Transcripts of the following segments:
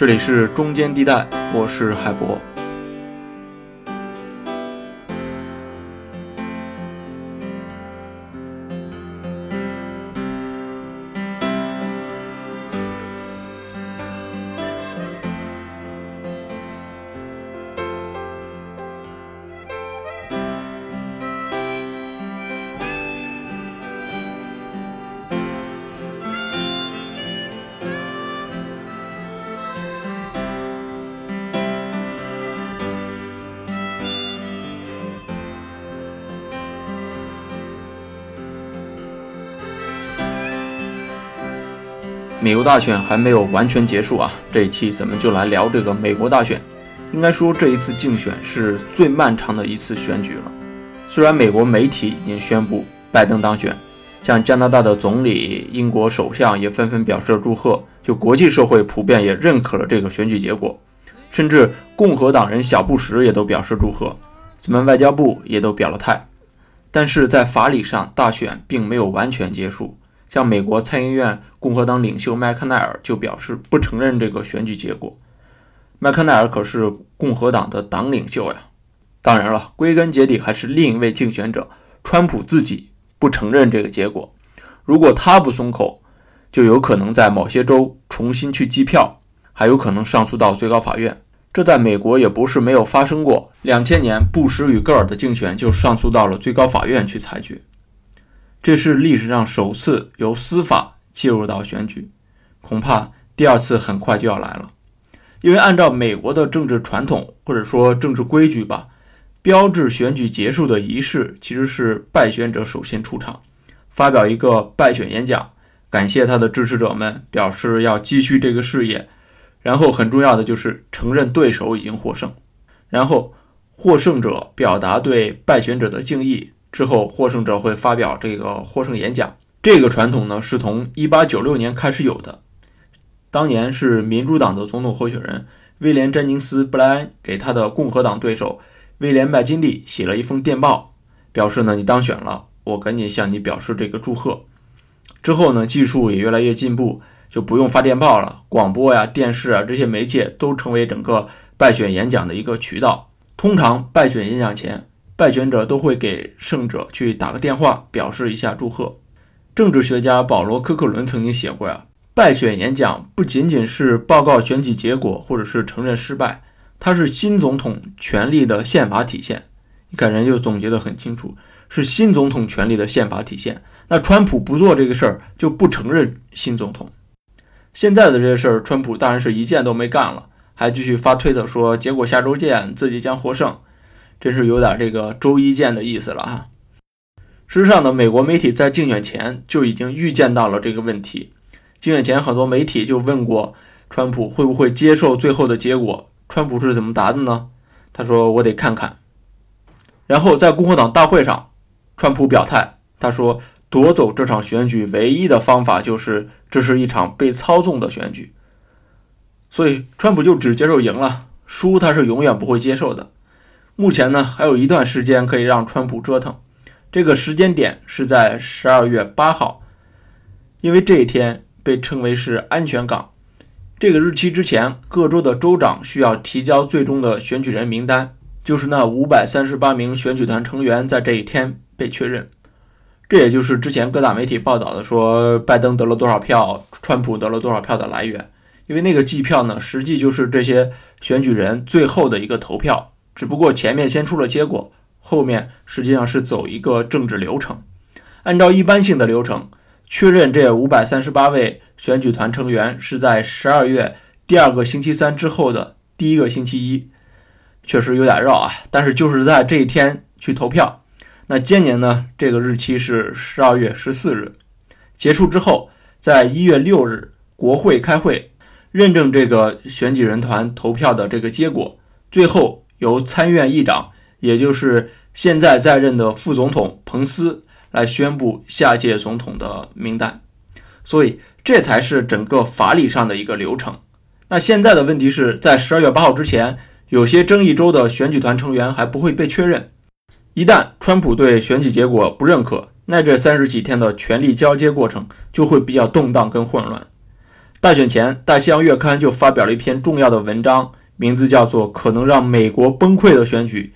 这里是中间地带，我是海博。美国大选还没有完全结束啊！这一期咱们就来聊这个美国大选。应该说，这一次竞选是最漫长的一次选举了。虽然美国媒体已经宣布拜登当选，像加拿大的总理、英国首相也纷纷表示了祝贺，就国际社会普遍也认可了这个选举结果，甚至共和党人小布什也都表示祝贺，咱们外交部也都表了态。但是在法理上，大选并没有完全结束。像美国参议院共和党领袖麦克奈尔就表示不承认这个选举结果。麦克奈尔可是共和党的党领袖呀。当然了，归根结底还是另一位竞选者川普自己不承认这个结果。如果他不松口，就有可能在某些州重新去计票，还有可能上诉到最高法院。这在美国也不是没有发生过。两千年布什与戈尔的竞选就上诉到了最高法院去裁决。这是历史上首次由司法介入到选举，恐怕第二次很快就要来了。因为按照美国的政治传统或者说政治规矩吧，标志选举结束的仪式其实是败选者首先出场，发表一个败选演讲，感谢他的支持者们，表示要继续这个事业。然后很重要的就是承认对手已经获胜，然后获胜者表达对败选者的敬意。之后，获胜者会发表这个获胜演讲。这个传统呢，是从1896年开始有的。当年是民主党的总统候选人威廉·詹宁斯·布莱恩给他的共和党对手威廉·麦金利写了一封电报，表示呢你当选了，我赶紧向你表示这个祝贺。之后呢，技术也越来越进步，就不用发电报了，广播呀、电视啊这些媒介都成为整个败选演讲的一个渠道。通常败选演讲前。败选者都会给胜者去打个电话，表示一下祝贺。政治学家保罗·科克伦曾经写过呀，败选演讲不仅仅是报告选举结果，或者是承认失败，它是新总统权力的宪法体现。你看人就总结得很清楚，是新总统权力的宪法体现。那川普不做这个事儿，就不承认新总统。现在的这些事儿，川普当然是一件都没干了，还继续发推特说结果下周见，自己将获胜。真是有点这个周一见的意思了哈。事实上呢，美国媒体在竞选前就已经预见到了这个问题。竞选前，很多媒体就问过川普会不会接受最后的结果。川普是怎么答的呢？他说：“我得看看。”然后在共和党大会上，川普表态，他说：“夺走这场选举唯一的方法就是这是一场被操纵的选举。”所以，川普就只接受赢了，输他是永远不会接受的。目前呢，还有一段时间可以让川普折腾。这个时间点是在十二月八号，因为这一天被称为是安全港。这个日期之前，各州的州长需要提交最终的选举人名单，就是那五百三十八名选举团成员在这一天被确认。这也就是之前各大媒体报道的说拜登得了多少票，川普得了多少票的来源。因为那个计票呢，实际就是这些选举人最后的一个投票。只不过前面先出了结果，后面实际上是走一个政治流程。按照一般性的流程，确认这五百三十八位选举团成员是在十二月第二个星期三之后的第一个星期一，确实有点绕啊。但是就是在这一天去投票。那今年呢，这个日期是十二月十四日，结束之后，在一月六日国会开会认证这个选举人团投票的这个结果，最后。由参议院议长，也就是现在在任的副总统彭斯来宣布下届总统的名单，所以这才是整个法理上的一个流程。那现在的问题是在十二月八号之前，有些争议州的选举团成员还不会被确认。一旦川普对选举结果不认可，那这三十几天的权力交接过程就会比较动荡跟混乱。大选前，大西洋月刊就发表了一篇重要的文章，名字叫做《可能让美国崩溃的选举》，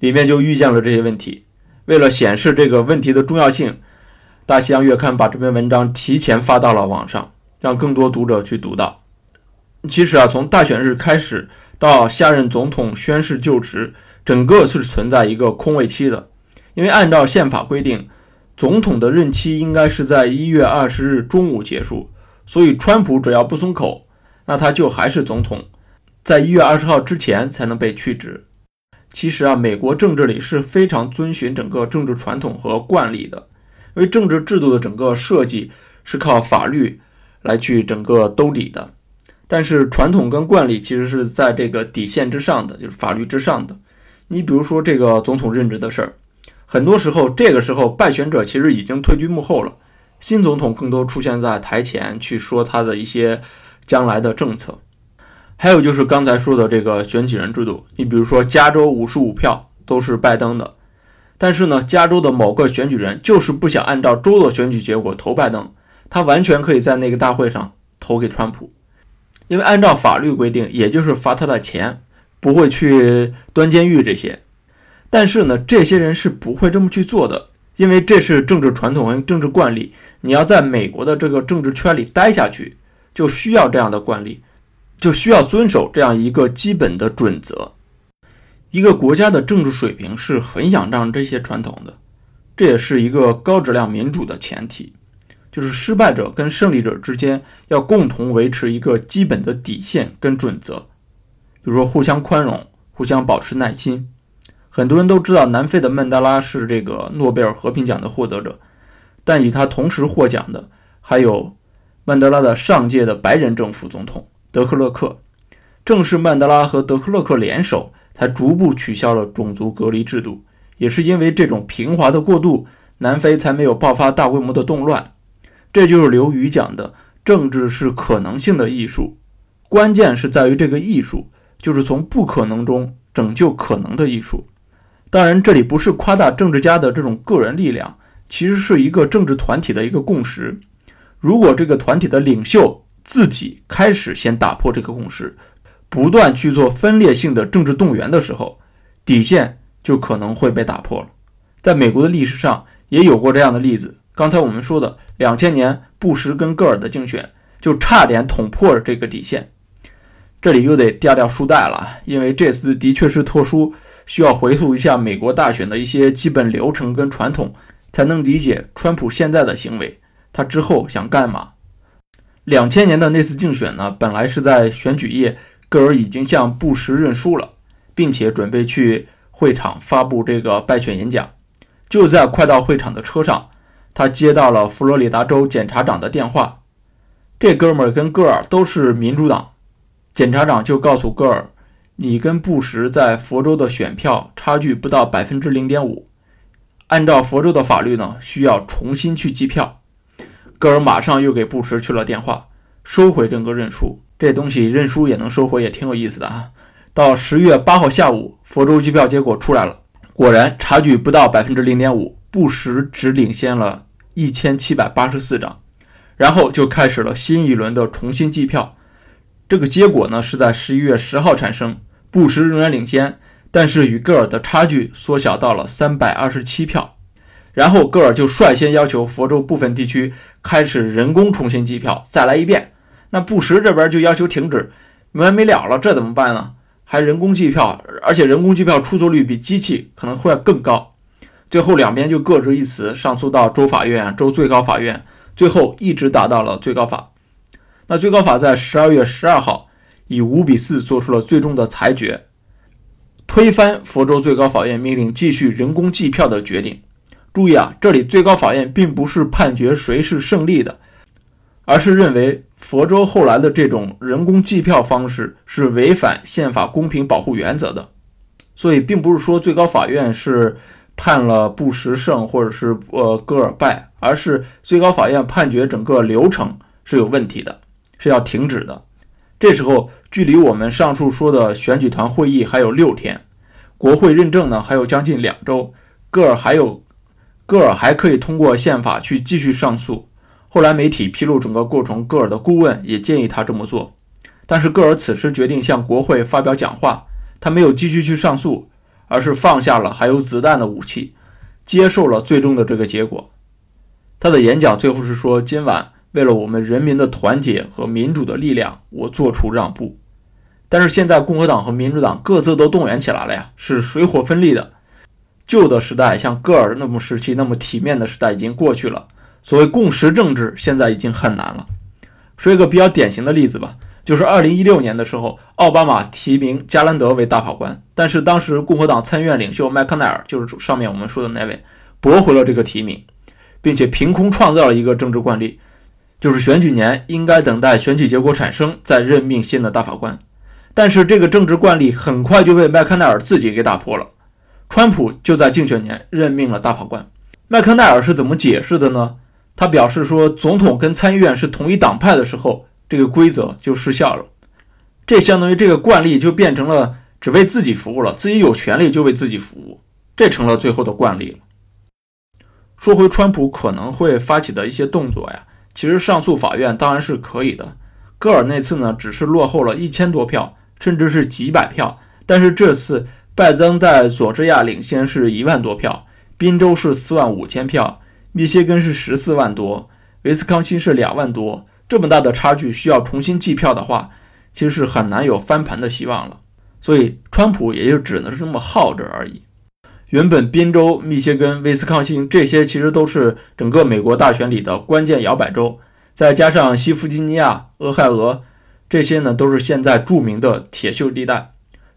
里面就预见了这些问题。为了显示这个问题的重要性，大西洋月刊把这篇文章提前发到了网上，让更多读者去读到。其实啊，从大选日开始到下任总统宣誓就职，整个是存在一个空位期的，因为按照宪法规定，总统的任期应该是在一月二十日中午结束，所以川普只要不松口，那他就还是总统，在一月二十号之前才能被去职。其实啊，美国政治里是非常遵循整个政治传统和惯例的。因为政治制度的整个设计是靠法律来去整个兜底的，但是传统跟惯例其实是在这个底线之上的，就是法律之上的。你比如说这个总统任职的事儿，很多时候这个时候败选者其实已经退居幕后了，新总统更多出现在台前去说他的一些将来的政策。还有就是刚才说的这个选举人制度，你比如说加州五十五票都是拜登的。但是呢，加州的某个选举人就是不想按照州的选举结果投拜登，他完全可以在那个大会上投给川普，因为按照法律规定，也就是罚他的钱，不会去端监狱这些。但是呢，这些人是不会这么去做的，因为这是政治传统和政治惯例。你要在美国的这个政治圈里待下去，就需要这样的惯例，就需要遵守这样一个基本的准则。一个国家的政治水平是很仰仗这些传统的，这也是一个高质量民主的前提。就是失败者跟胜利者之间要共同维持一个基本的底线跟准则，比如说互相宽容、互相保持耐心。很多人都知道南非的曼德拉是这个诺贝尔和平奖的获得者，但与他同时获奖的还有曼德拉的上届的白人政府总统德克勒克。正是曼德拉和德克勒克联手。才逐步取消了种族隔离制度，也是因为这种平滑的过渡，南非才没有爆发大规模的动乱。这就是刘宇讲的政治是可能性的艺术，关键是在于这个艺术，就是从不可能中拯救可能的艺术。当然，这里不是夸大政治家的这种个人力量，其实是一个政治团体的一个共识。如果这个团体的领袖自己开始先打破这个共识，不断去做分裂性的政治动员的时候，底线就可能会被打破了。在美国的历史上也有过这样的例子。刚才我们说的两千年布什跟戈尔的竞选，就差点捅破了这个底线。这里又得掉掉书袋了，因为这次的确是特殊，需要回溯一下美国大选的一些基本流程跟传统，才能理解川普现在的行为，他之后想干嘛。两千年的那次竞选呢，本来是在选举夜。戈尔已经向布什认输了，并且准备去会场发布这个败选演讲。就在快到会场的车上，他接到了佛罗里达州检察长的电话。这哥们儿跟戈尔都是民主党，检察长就告诉戈尔：“你跟布什在佛州的选票差距不到百分之零点五，按照佛州的法律呢，需要重新去计票。”戈尔马上又给布什去了电话，收回整个认输。这东西认输也能收回，也挺有意思的啊。到十月八号下午，佛州计票结果出来了，果然差距不到百分之零点五，布什只领先了一千七百八十四张。然后就开始了新一轮的重新计票。这个结果呢是在十一月十号产生，布什仍然领先，但是与戈尔的差距缩小到了三百二十七票。然后戈尔就率先要求佛州部分地区开始人工重新计票，再来一遍。那布什这边就要求停止，没完没了了，这怎么办呢？还人工计票，而且人工计票出错率比机器可能会更高。最后两边就各执一词，上诉到州法院、州最高法院，最后一直打到了最高法。那最高法在十二月十二号以五比四做出了最终的裁决，推翻佛州最高法院命令继续人工计票的决定。注意啊，这里最高法院并不是判决谁是胜利的。而是认为佛州后来的这种人工计票方式是违反宪法公平保护原则的，所以并不是说最高法院是判了布什胜或者是呃戈尔败，而是最高法院判决整个流程是有问题的，是要停止的。这时候距离我们上述说的选举团会议还有六天，国会认证呢还有将近两周，戈尔还有戈尔还可以通过宪法去继续上诉。后来媒体披露整个过程，戈尔的顾问也建议他这么做，但是戈尔此时决定向国会发表讲话，他没有继续去上诉，而是放下了还有子弹的武器，接受了最终的这个结果。他的演讲最后是说：“今晚为了我们人民的团结和民主的力量，我做出让步。”但是现在共和党和民主党各自都动员起来了呀，是水火分立的。旧的时代，像戈尔那么时期那么体面的时代已经过去了。所谓共识政治现在已经很难了。说一个比较典型的例子吧，就是二零一六年的时候，奥巴马提名加兰德为大法官，但是当时共和党参议院领袖麦康奈尔，就是上面我们说的那位，驳回了这个提名，并且凭空创造了一个政治惯例，就是选举年应该等待选举结果产生再任命新的大法官。但是这个政治惯例很快就被麦康奈尔自己给打破了，川普就在竞选年任命了大法官。麦克奈尔是怎么解释的呢？他表示说，总统跟参议院是同一党派的时候，这个规则就失效了。这相当于这个惯例就变成了只为自己服务了，自己有权利就为自己服务，这成了最后的惯例了。说回川普可能会发起的一些动作呀，其实上诉法院当然是可以的。戈尔那次呢，只是落后了一千多票，甚至是几百票，但是这次拜登在佐治亚领先是一万多票，宾州是四万五千票。密歇根是十四万多，威斯康星是两万多，这么大的差距，需要重新计票的话，其实是很难有翻盘的希望了。所以，川普也就只能是这么耗着而已。原本宾州、密歇根、威斯康星这些其实都是整个美国大选里的关键摇摆州，再加上西弗吉尼亚、俄亥俄这些呢，都是现在著名的铁锈地带。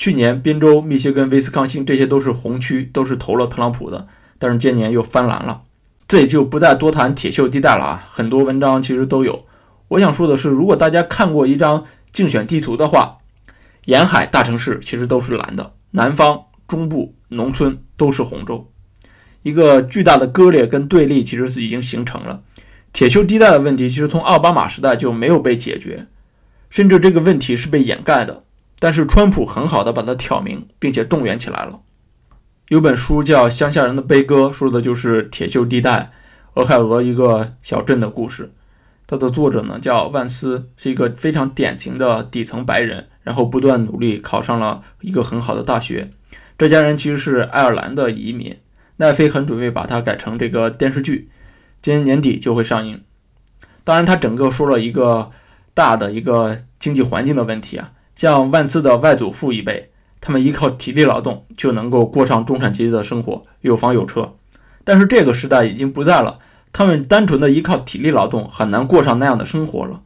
去年宾州、密歇根、威斯康星这些都是红区，都是投了特朗普的，但是今年又翻蓝了。这里就不再多谈铁锈地带了啊，很多文章其实都有。我想说的是，如果大家看过一张竞选地图的话，沿海大城市其实都是蓝的，南方、中部、农村都是红州。一个巨大的割裂跟对立其实是已经形成了。铁锈地带的问题其实从奥巴马时代就没有被解决，甚至这个问题是被掩盖的。但是川普很好的把它挑明，并且动员起来了。有本书叫《乡下人的悲歌》，说的就是铁锈地带俄亥俄一个小镇的故事。它的作者呢叫万斯，是一个非常典型的底层白人，然后不断努力考上了一个很好的大学。这家人其实是爱尔兰的移民。奈飞很准备把它改成这个电视剧，今年年底就会上映。当然，他整个说了一个大的一个经济环境的问题啊，像万斯的外祖父一辈。他们依靠体力劳动就能够过上中产阶级的生活，有房有车。但是这个时代已经不在了，他们单纯的依靠体力劳动很难过上那样的生活了。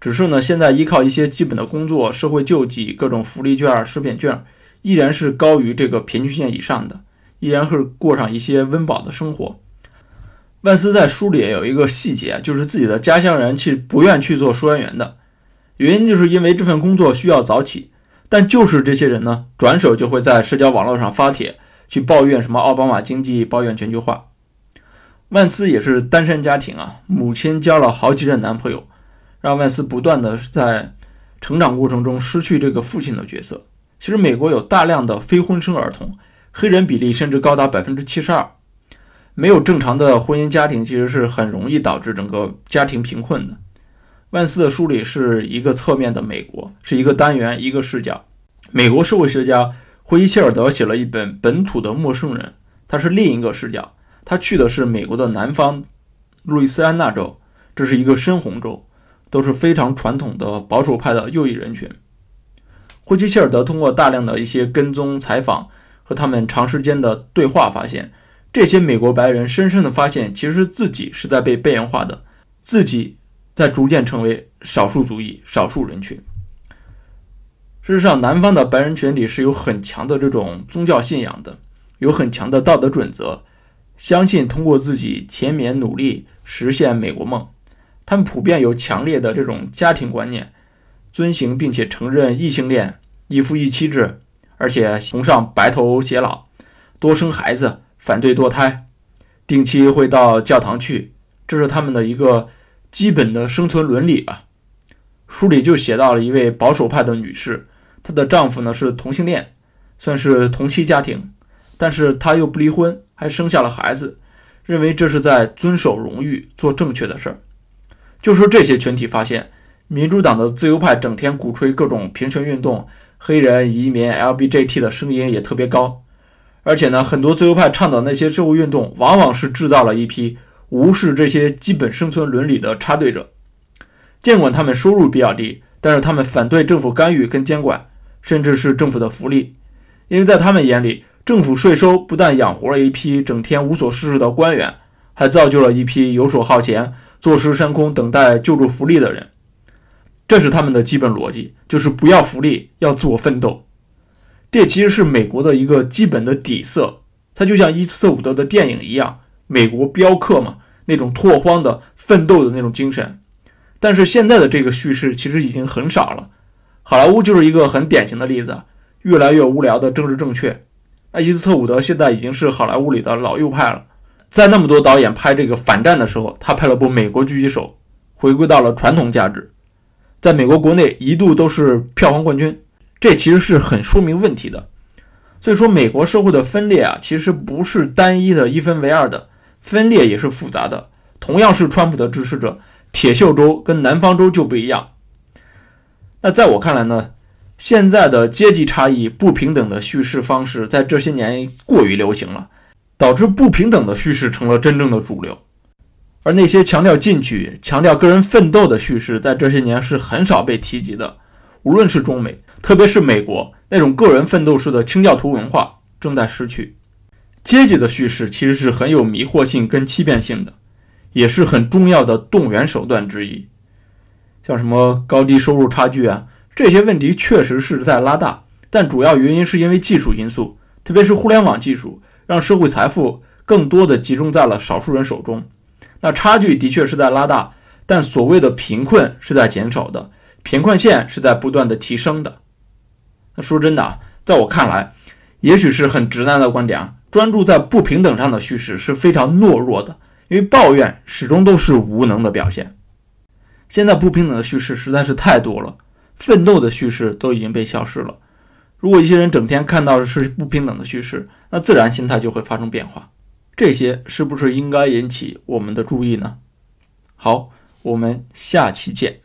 只是呢，现在依靠一些基本的工作、社会救济、各种福利券、食品券，依然是高于这个贫穷线以上的，依然是过上一些温饱的生活。万斯在书里也有一个细节，就是自己的家乡人去不愿去做收银员的原因，就是因为这份工作需要早起。但就是这些人呢，转手就会在社交网络上发帖去抱怨什么奥巴马经济，抱怨全球化。万斯也是单身家庭啊，母亲交了好几任男朋友，让万斯不断的在成长过程中失去这个父亲的角色。其实美国有大量的非婚生儿童，黑人比例甚至高达百分之七十二。没有正常的婚姻家庭，其实是很容易导致整个家庭贫困的。万斯的书里是一个侧面的美国，是一个单元一个视角。美国社会学家霍伊切尔德写了一本《本土的陌生人》，他是另一个视角，他去的是美国的南方路易斯安那州，这是一个深红州，都是非常传统的保守派的右翼人群。霍伊切尔德通过大量的一些跟踪采访和他们长时间的对话，发现这些美国白人深深的发现，其实自己是在被边缘化的，自己。在逐渐成为少数族裔、少数人群。事实上，南方的白人群体是有很强的这种宗教信仰的，有很强的道德准则，相信通过自己勤勉努力实现美国梦。他们普遍有强烈的这种家庭观念，遵行并且承认异性恋、一夫一妻制，而且崇尚白头偕老、多生孩子，反对堕胎，定期会到教堂去，这是他们的一个。基本的生存伦理吧，书里就写到了一位保守派的女士，她的丈夫呢是同性恋，算是同妻家庭，但是她又不离婚，还生下了孩子，认为这是在遵守荣誉，做正确的事儿。就说这些群体发现，民主党的自由派整天鼓吹各种平权运动、黑人移民、l b j t 的声音也特别高，而且呢，很多自由派倡导那些社会运动，往往是制造了一批无视这些基本生存伦理的插队者。尽管他们收入比较低，但是他们反对政府干预跟监管，甚至是政府的福利，因为在他们眼里，政府税收不但养活了一批整天无所事事的官员，还造就了一批游手好闲。坐吃山空，等待救助福利的人，这是他们的基本逻辑，就是不要福利，要自我奋斗。这其实是美国的一个基本的底色，它就像伊斯特伍德的电影一样，美国镖客嘛，那种拓荒的奋斗的那种精神。但是现在的这个叙事其实已经很少了，好莱坞就是一个很典型的例子，越来越无聊的政治正确。那伊斯特伍德现在已经是好莱坞里的老右派了。在那么多导演拍这个反战的时候，他拍了部《美国狙击手》，回归到了传统价值，在美国国内一度都是票房冠军，这其实是很说明问题的。所以说，美国社会的分裂啊，其实不是单一的一分为二的，分裂也是复杂的。同样是川普的支持者，铁锈州跟南方州就不一样。那在我看来呢，现在的阶级差异、不平等的叙事方式，在这些年过于流行了。导致不平等的叙事成了真正的主流，而那些强调进取、强调个人奋斗的叙事，在这些年是很少被提及的。无论是中美，特别是美国，那种个人奋斗式的清教徒文化正在失去。阶级的叙事其实是很有迷惑性跟欺骗性的，也是很重要的动员手段之一。像什么高低收入差距啊，这些问题确实是在拉大，但主要原因是因为技术因素，特别是互联网技术。让社会财富更多的集中在了少数人手中，那差距的确是在拉大，但所谓的贫困是在减少的，贫困线是在不断的提升的。那说真的啊，在我看来，也许是很直男的观点啊，专注在不平等上的叙事是非常懦弱的，因为抱怨始终都是无能的表现。现在不平等的叙事实在是太多了，奋斗的叙事都已经被消失了。如果一些人整天看到的是不平等的叙事，那自然心态就会发生变化。这些是不是应该引起我们的注意呢？好，我们下期见。